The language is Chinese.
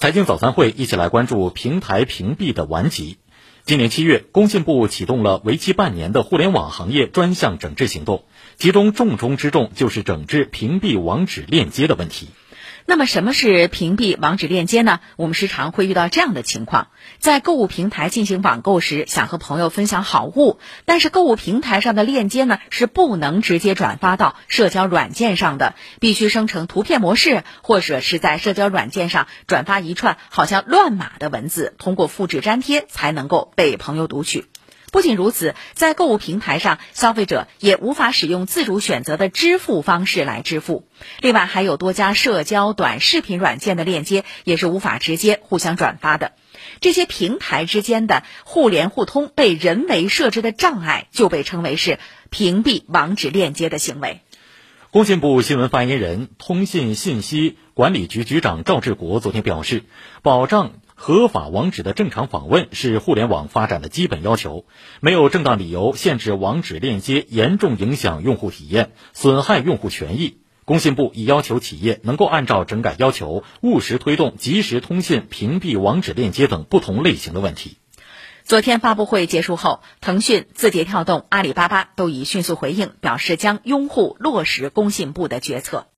财经早餐会一起来关注平台屏蔽的顽疾。今年七月，工信部启动了为期半年的互联网行业专项整治行动，其中重中之重就是整治屏蔽网址链接的问题。那么什么是屏蔽网址链接呢？我们时常会遇到这样的情况：在购物平台进行网购时，想和朋友分享好物，但是购物平台上的链接呢是不能直接转发到社交软件上的，必须生成图片模式，或者是在社交软件上转发一串好像乱码的文字，通过复制粘贴才能够被朋友读取。不仅如此，在购物平台上，消费者也无法使用自主选择的支付方式来支付。另外，还有多家社交短视频软件的链接也是无法直接互相转发的。这些平台之间的互联互通被人为设置的障碍，就被称为是屏蔽网址链接的行为。工信部新闻发言人、通信信息管理局局长赵志国昨天表示，保障。合法网址的正常访问是互联网发展的基本要求，没有正当理由限制网址链接，严重影响用户体验，损害用户权益。工信部已要求企业能够按照整改要求，务实推动即时通信、屏蔽网址链接等不同类型的问题。昨天发布会结束后，腾讯、字节跳动、阿里巴巴都已迅速回应，表示将拥护落实工信部的决策。